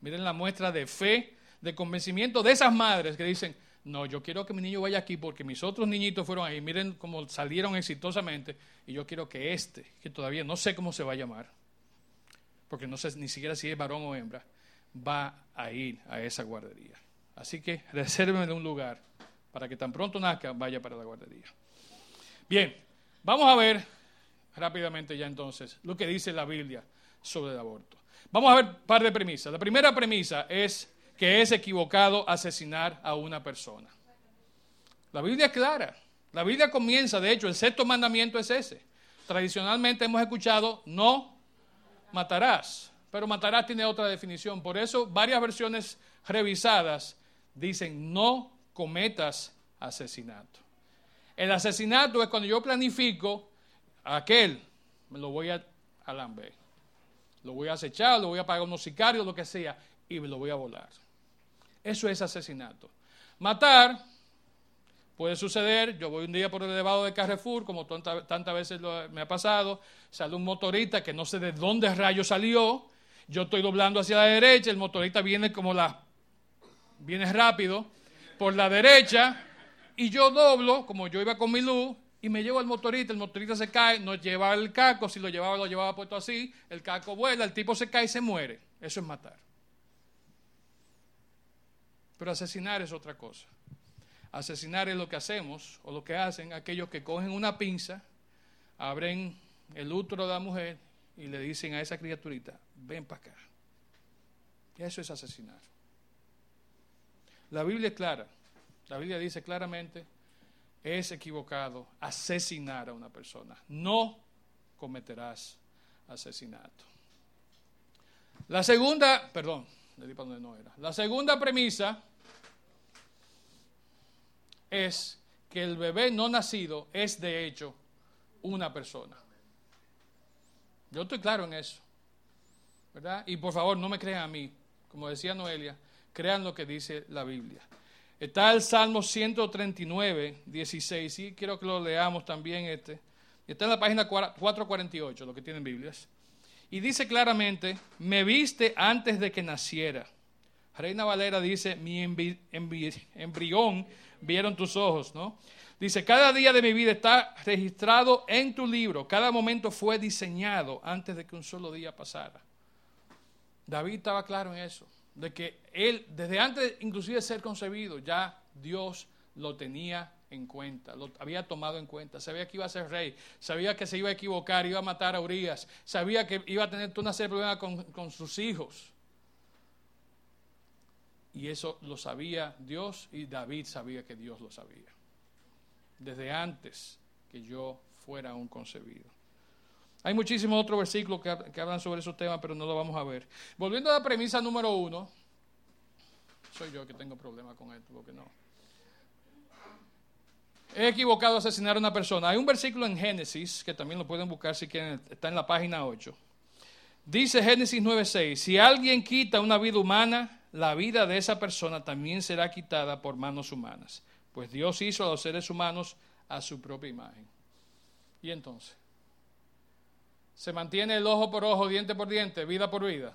Miren la muestra de fe, de convencimiento de esas madres que dicen, no, yo quiero que mi niño vaya aquí porque mis otros niñitos fueron ahí, miren cómo salieron exitosamente y yo quiero que este, que todavía no sé cómo se va a llamar, porque no sé ni siquiera si es varón o hembra, va a ir a esa guardería. Así que resérvenme un lugar para que tan pronto nazca vaya para la guardería. Bien, vamos a ver rápidamente ya entonces lo que dice la Biblia sobre el aborto. Vamos a ver un par de premisas. La primera premisa es que es equivocado asesinar a una persona. La Biblia es clara. La Biblia comienza, de hecho, el sexto mandamiento es ese. Tradicionalmente hemos escuchado no matarás, pero matarás tiene otra definición. Por eso varias versiones revisadas dicen no cometas asesinato. El asesinato es cuando yo planifico a aquel, me lo voy a alamber. Lo voy a acechar, lo voy a pagar unos sicarios, lo que sea, y lo voy a volar. Eso es asesinato. Matar puede suceder, yo voy un día por el elevado de Carrefour, como tanta- tantas veces me ha pasado, sale un motorista que no sé de dónde rayo salió, yo estoy doblando hacia la derecha, el motorista viene como la, viene rápido por la derecha, y yo doblo, como yo iba con mi luz, y me llevo al motorista, el motorista se cae, no llevaba el caco, si lo llevaba, lo llevaba puesto así, el caco vuela, el tipo se cae y se muere. Eso es matar. Pero asesinar es otra cosa. Asesinar es lo que hacemos, o lo que hacen aquellos que cogen una pinza, abren el útero de la mujer y le dicen a esa criaturita, ven para acá. Eso es asesinar. La Biblia es clara. La Biblia dice claramente, es equivocado asesinar a una persona. No cometerás asesinato. La segunda, perdón, le di para donde no era. La segunda premisa es que el bebé no nacido es de hecho una persona. Yo estoy claro en eso. ¿Verdad? Y por favor, no me crean a mí. Como decía Noelia, crean lo que dice la Biblia. Está el Salmo 139, 16. Y quiero que lo leamos también este. Está en la página 448, lo que tienen Biblias. Y dice claramente, me viste antes de que naciera. Reina Valera dice, mi embrión vieron tus ojos, ¿no? Dice, cada día de mi vida está registrado en tu libro, cada momento fue diseñado antes de que un solo día pasara. David estaba claro en eso, de que él, desde antes inclusive de ser concebido, ya Dios lo tenía en cuenta, lo había tomado en cuenta, sabía que iba a ser rey, sabía que se iba a equivocar, iba a matar a Urias, sabía que iba a tener una serie de problemas con, con sus hijos. Y eso lo sabía Dios y David sabía que Dios lo sabía desde antes que yo fuera un concebido. Hay muchísimos otros versículos que, hablan sobre esos temas, pero no lo vamos a ver. Volviendo a la premisa número uno, soy yo que tengo problemas con esto, porque no. He equivocado asesinar a una persona. Hay un versículo en Génesis, que también lo pueden buscar si quieren, está en la página 8. Dice Génesis 9:6, si alguien quita una vida humana, la vida de esa persona también será quitada por manos humanas pues Dios hizo a los seres humanos a su propia imagen. Y entonces, se mantiene el ojo por ojo, diente por diente, vida por vida.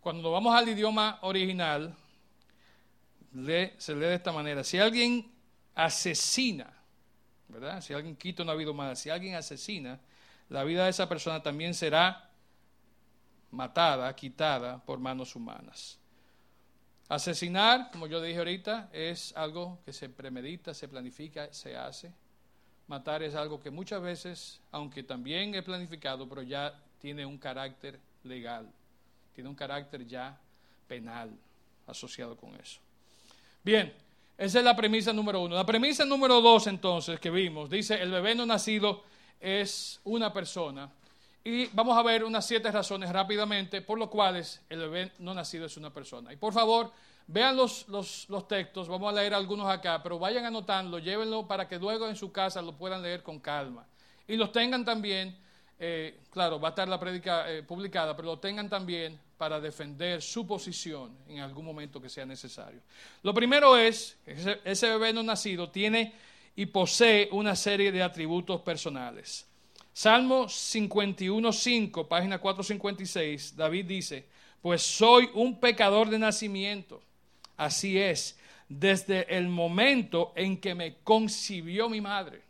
Cuando vamos al idioma original, se lee de esta manera. Si alguien asesina, ¿verdad? Si alguien quita una vida humana, si alguien asesina, la vida de esa persona también será matada, quitada por manos humanas. Asesinar, como yo dije ahorita, es algo que se premedita, se planifica, se hace. Matar es algo que muchas veces, aunque también es planificado, pero ya tiene un carácter legal, tiene un carácter ya penal asociado con eso. Bien, esa es la premisa número uno. La premisa número dos, entonces, que vimos, dice, el bebé no nacido es una persona. Y vamos a ver unas siete razones rápidamente por lo cuales el bebé no nacido es una persona. Y por favor, vean los, los, textos, vamos a leer algunos acá, pero vayan anotando, llévenlo para que luego en su casa lo puedan leer con calma. Y los tengan también, eh, claro, va a estar la prédica eh, publicada, pero lo tengan también para defender su posición en algún momento que sea necesario. Lo primero es, ese, ese bebé no nacido tiene y posee una serie de atributos personales. Salmo 51.5, página 456, David dice, pues soy un pecador de nacimiento. Así es, desde el momento en que me concibió mi madre.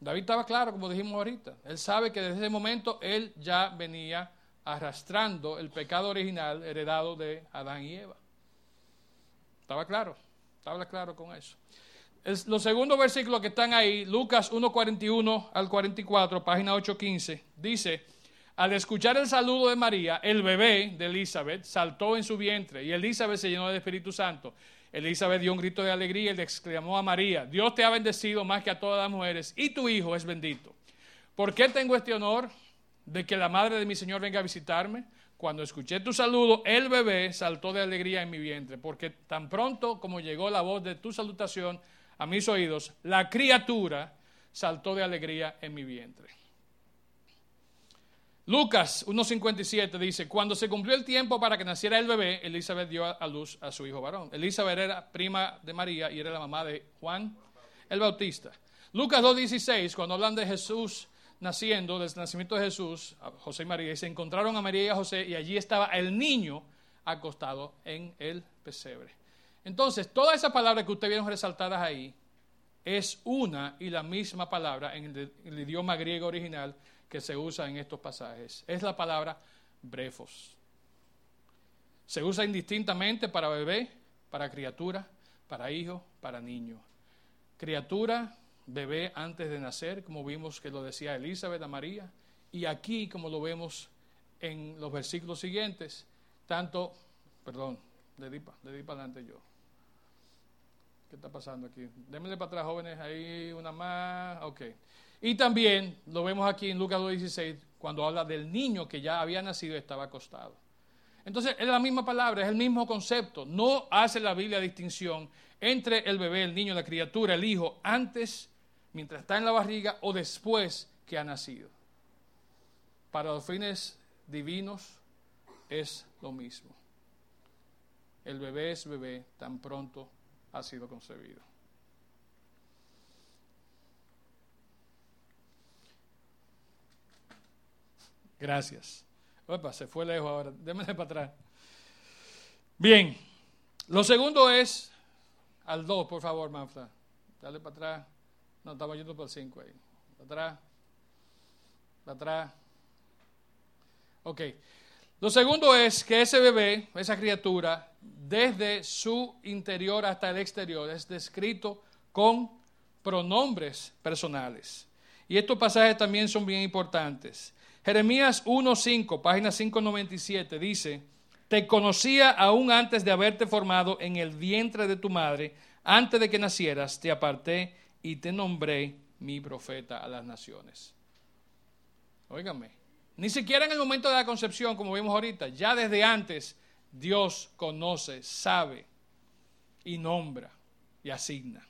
David estaba claro, como dijimos ahorita. Él sabe que desde ese momento él ya venía arrastrando el pecado original heredado de Adán y Eva. Estaba claro, estaba claro con eso los segundos versículos que están ahí, Lucas 1.41 al 44, página 8.15, dice, al escuchar el saludo de María, el bebé de Elizabeth saltó en su vientre y Elizabeth se llenó del Espíritu Santo. Elizabeth dio un grito de alegría y le exclamó a María, Dios te ha bendecido más que a todas las mujeres y tu hijo es bendito. ¿Por qué tengo este honor de que la madre de mi Señor venga a visitarme? Cuando escuché tu saludo, el bebé saltó de alegría en mi vientre, porque tan pronto como llegó la voz de tu salutación, a mis oídos, la criatura saltó de alegría en mi vientre. Lucas 1.57 dice, cuando se cumplió el tiempo para que naciera el bebé, Elizabeth dio a luz a su hijo varón. Elizabeth era prima de María y era la mamá de Juan el Bautista. Lucas 2.16, cuando hablan de Jesús naciendo, del nacimiento de Jesús, José y María, y se encontraron a María y a José y allí estaba el niño acostado en el pesebre. Entonces, todas esas palabras que ustedes vieron resaltadas ahí es una y la misma palabra en el, idioma griego original que se usa en estos pasajes. Es la palabra brefos. Se usa indistintamente para bebé, para criatura, para hijo, para niño. Criatura, bebé antes de nacer, como vimos que lo decía Elizabeth a María, y aquí, como lo vemos en los versículos siguientes, tanto, perdón, le di para adelante yo. ¿Qué está pasando aquí? Démenle para atrás, jóvenes. Ahí una más. Ok. Y también lo vemos aquí en Lucas 2.16, cuando habla del niño que ya había nacido y estaba acostado. Entonces, es la misma palabra, es el mismo concepto. No hace la Biblia distinción entre el bebé, el niño, la criatura, el hijo, antes, mientras está en la barriga o después que ha nacido. Para los fines divinos es lo mismo. El bebé es bebé tan pronto ha sido concebido. Gracias. Opa, se fue lejos ahora. Démele para atrás. Bien. Lo segundo es al 2, por favor, Mafra. Dale para atrás. No, estaba yendo para el 5 ahí. Para atrás. Para atrás. Ok. Lo segundo es que ese bebé, esa criatura, desde su interior hasta el exterior, es descrito con pronombres personales. Y estos pasajes también son bien importantes. Jeremías 1.5, página 597, dice, te conocía aún antes de haberte formado en el vientre de tu madre, antes de que nacieras, te aparté y te nombré mi profeta a las naciones. Óigame, ni siquiera en el momento de la concepción, como vimos ahorita, ya desde antes Dios conoce, sabe y nombra y asigna.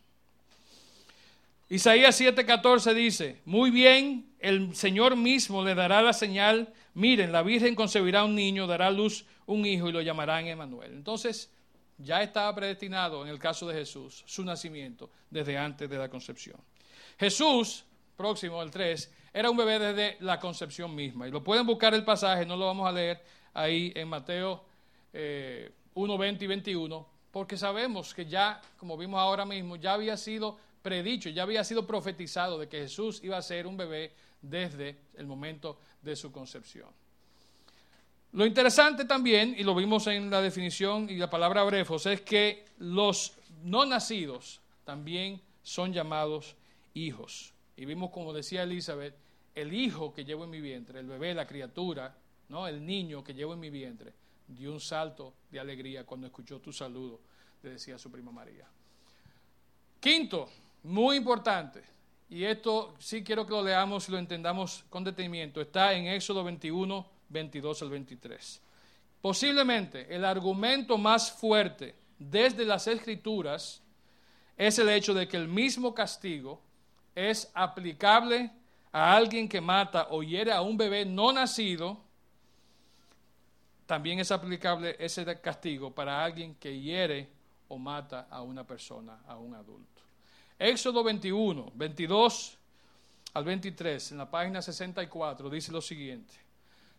Isaías 7:14 dice, muy bien, el Señor mismo le dará la señal, miren, la Virgen concebirá un niño, dará a luz un hijo y lo llamarán Emanuel. Entonces, ya estaba predestinado en el caso de Jesús su nacimiento desde antes de la concepción. Jesús, próximo al 3, era un bebé desde la concepción misma. Y lo pueden buscar el pasaje, no lo vamos a leer ahí en Mateo eh, 1, 20 y 21, porque sabemos que ya, como vimos ahora mismo, ya había sido predicho, ya había sido profetizado de que Jesús iba a ser un bebé desde el momento de su concepción. Lo interesante también, y lo vimos en la definición y la palabra brefos, es que los no nacidos también son llamados hijos. Y vimos, como decía Elizabeth, el hijo que llevo en mi vientre, el bebé, la criatura, ¿no? el niño que llevo en mi vientre, dio un salto de alegría cuando escuchó tu saludo, le decía su prima María. Quinto, muy importante, y esto sí quiero que lo leamos y lo entendamos con detenimiento, está en Éxodo 21, 22 al 23. Posiblemente el argumento más fuerte desde las escrituras es el hecho de que el mismo castigo es aplicable a alguien que mata o hiere a un bebé no nacido, también es aplicable ese castigo para alguien que hiere o mata a una persona, a un adulto. Éxodo 21, 22 al 23, en la página 64, dice lo siguiente.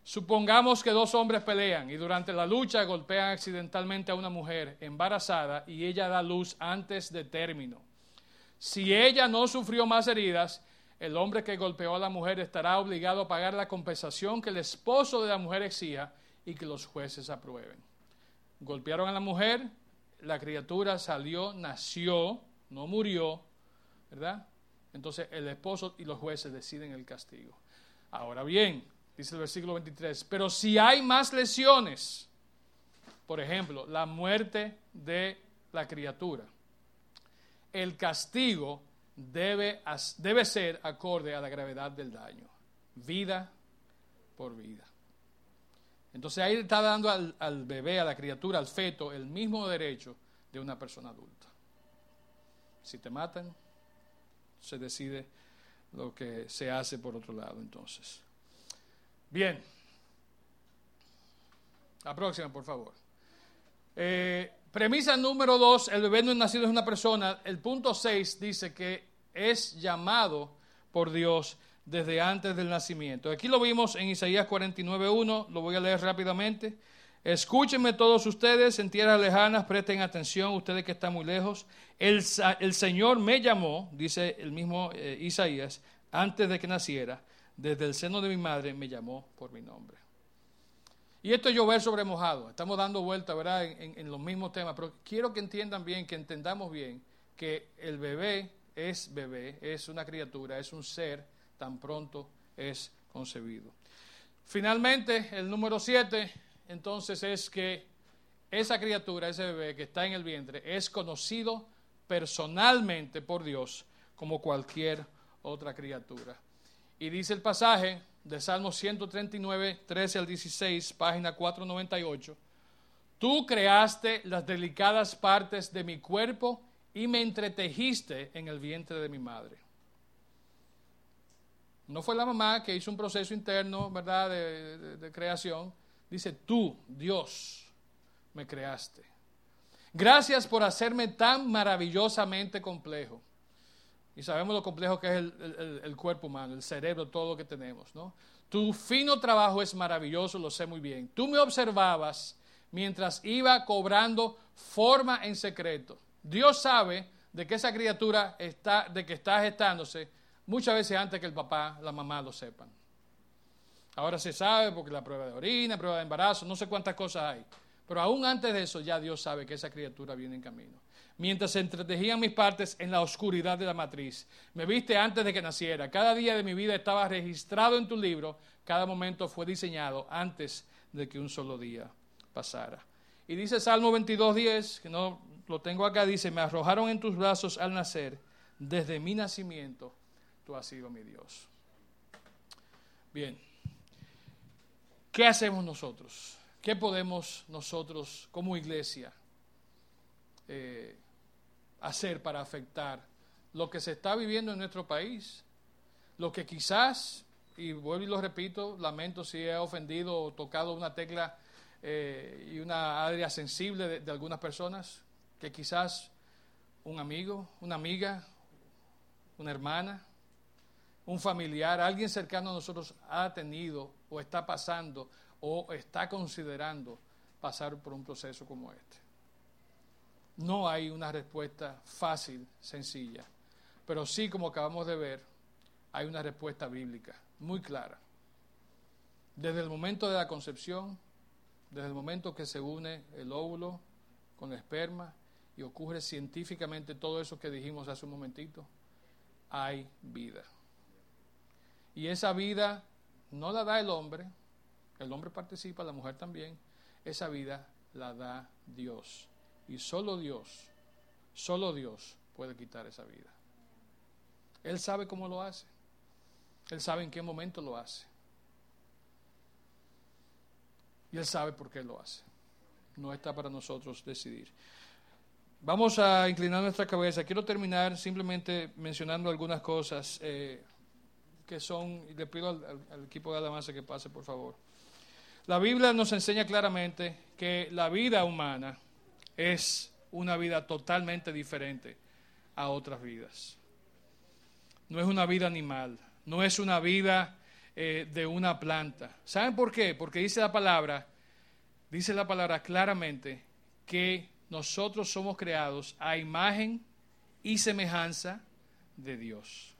Supongamos que dos hombres pelean y durante la lucha golpean accidentalmente a una mujer embarazada y ella da luz antes de término. Si ella no sufrió más heridas, el hombre que golpeó a la mujer estará obligado a pagar la compensación que el esposo de la mujer exija y que los jueces aprueben. Golpearon a la mujer, la criatura salió, nació, no murió, ¿verdad? Entonces el esposo y los jueces deciden el castigo. Ahora bien, dice el versículo 23, pero si hay más lesiones, por ejemplo, la muerte de la criatura, el castigo debe, debe ser acorde a la gravedad del daño, vida por vida. Entonces ahí está dando al, al, bebé, a la criatura, al feto, el mismo derecho de una persona adulta. Si te matan, se decide lo que se hace por otro lado entonces. Bien. La próxima, por favor. Eh, premisa número dos, el bebé no nacido es una persona. El punto seis dice que es llamado por Dios desde antes del nacimiento. Aquí lo vimos en Isaías 49.1, lo voy a leer rápidamente. Escúchenme todos ustedes en tierras lejanas, presten atención, ustedes que están muy lejos. El, Señor me llamó, dice el mismo eh, Isaías, antes de que naciera, desde el seno de mi madre me llamó por mi nombre. Y esto es llover sobre mojado. Estamos dando vuelta, ¿verdad?, en, en los mismos temas, pero quiero que entiendan bien, que entendamos bien que el bebé es bebé, es una criatura, es un ser, tan pronto es concebido. Finalmente, el número siete, entonces, es que esa criatura, ese bebé que está en el vientre, es conocido personalmente por Dios como cualquier otra criatura. Y dice el pasaje de Salmo 139, 13 al 16, página 498, Tú creaste las delicadas partes de mi cuerpo y me entretejiste en el vientre de mi madre. No fue la mamá que hizo un proceso interno, ¿verdad?, de, de creación. Dice, tú, Dios, me creaste. Gracias por hacerme tan maravillosamente complejo. Y sabemos lo complejo que es el, cuerpo humano, el cerebro, todo lo que tenemos, ¿no? Tu fino trabajo es maravilloso, lo sé muy bien. Tú me observabas mientras iba cobrando forma en secreto. Dios sabe de que esa criatura está, de que está gestándose muchas veces antes que el papá, la mamá lo sepan. Ahora se sabe porque la prueba de orina, prueba de embarazo, no sé cuántas cosas hay. Pero aún antes de eso ya Dios sabe que esa criatura viene en camino. Mientras se entretejían mis partes en la oscuridad de la matriz, me viste antes de que naciera. Cada día de mi vida estaba registrado en tu libro. Cada momento fue diseñado antes de que un solo día pasara. Y dice Salmo 22.10, que no lo tengo acá, dice, me arrojaron en tus brazos al nacer. Desde mi nacimiento tú has sido mi Dios. Bien, ¿qué hacemos nosotros? ¿Qué podemos nosotros como iglesia eh, hacer para afectar lo que se está viviendo en nuestro país? Lo que quizás, y vuelvo y lo repito, lamento si he ofendido o tocado una tecla eh, y una área sensible de, de algunas personas, que quizás un amigo, una amiga, una hermana, un familiar, alguien cercano a nosotros ha tenido o está pasando o está considerando pasar por un proceso como este. No hay una respuesta fácil, sencilla, pero sí, como acabamos de ver, hay una respuesta bíblica muy clara. Desde el momento de la concepción, desde el momento que se une el óvulo con el esperma y ocurre científicamente todo eso que dijimos hace un momentito, hay vida. Y esa vida no la da el hombre, el hombre participa, la mujer también, esa vida la da Dios. Y solo Dios, solo Dios puede quitar esa vida. Él sabe cómo lo hace. Él sabe en qué momento lo hace. Y Él sabe por qué lo hace. No está para nosotros decidir. Vamos a inclinar nuestra cabeza. Quiero terminar simplemente mencionando algunas cosas eh, que son, y le pido al, equipo de Alabanza que pase, por favor. La Biblia nos enseña claramente que la vida humana es una vida totalmente diferente a otras vidas. No es una vida animal, no es una vida eh, de una planta. ¿Saben por qué? Porque dice la palabra, dice la palabra claramente que nosotros somos creados a imagen y semejanza de Dios.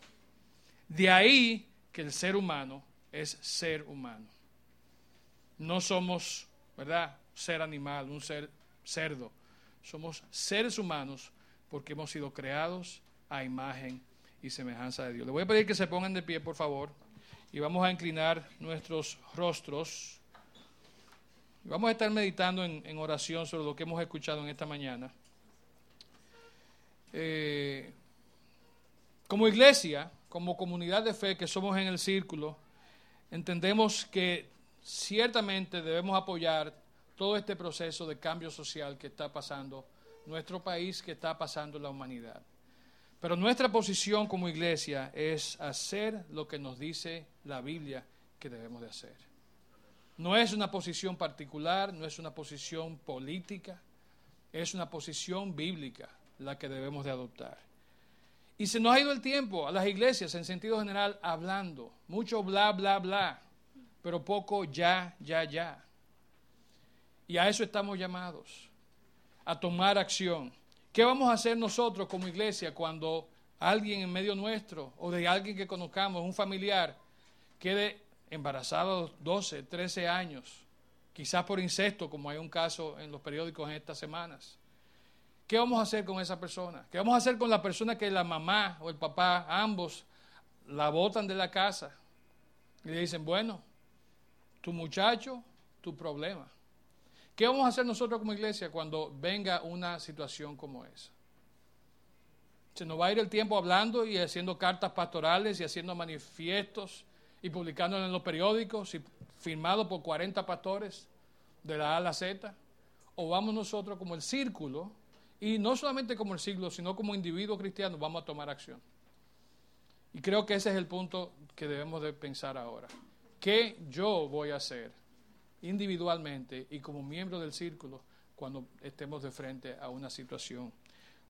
De ahí que el ser humano es ser humano. No somos, ¿verdad? Ser animal, un ser cerdo. Somos seres humanos porque hemos sido creados a imagen y semejanza de Dios. Le voy a pedir que se pongan de pie, por favor, y vamos a inclinar nuestros rostros. Vamos a estar meditando en, oración sobre lo que hemos escuchado en esta mañana. Eh, como iglesia, como comunidad de fe que somos en el círculo, entendemos que ciertamente debemos apoyar todo este proceso de cambio social que está pasando nuestro país, que está pasando la humanidad. Pero nuestra posición como iglesia es hacer lo que nos dice la Biblia que debemos de hacer. No es una posición particular, no es una posición política, es una posición bíblica la que debemos de adoptar. Y se nos ha ido el tiempo a las iglesias en sentido general hablando, mucho bla, bla, bla pero poco ya, ya, ya. Y a eso estamos llamados, a tomar acción. ¿Qué vamos a hacer nosotros como iglesia cuando alguien en medio nuestro o de alguien que conozcamos, un familiar, quede embarazado a los 12, 13 años, quizás por incesto, como hay un caso en los periódicos en estas semanas? ¿Qué vamos a hacer con esa persona? ¿Qué vamos a hacer con la persona que la mamá o el papá, ambos, la botan de la casa? Y le dicen, bueno, tu muchacho, tu problema. ¿Qué vamos a hacer nosotros como iglesia cuando venga una situación como esa? Se nos va a ir el tiempo hablando y haciendo cartas pastorales y haciendo manifiestos y publicándolos en los periódicos y firmado por 40 pastores de la A a la Z. O vamos nosotros como el círculo y no solamente como el círculo, sino como individuos cristianos vamos a tomar acción. Y creo que ese es el punto que debemos de pensar ahora. ¿Qué yo voy a hacer individualmente y como miembro del círculo cuando estemos de frente a una situación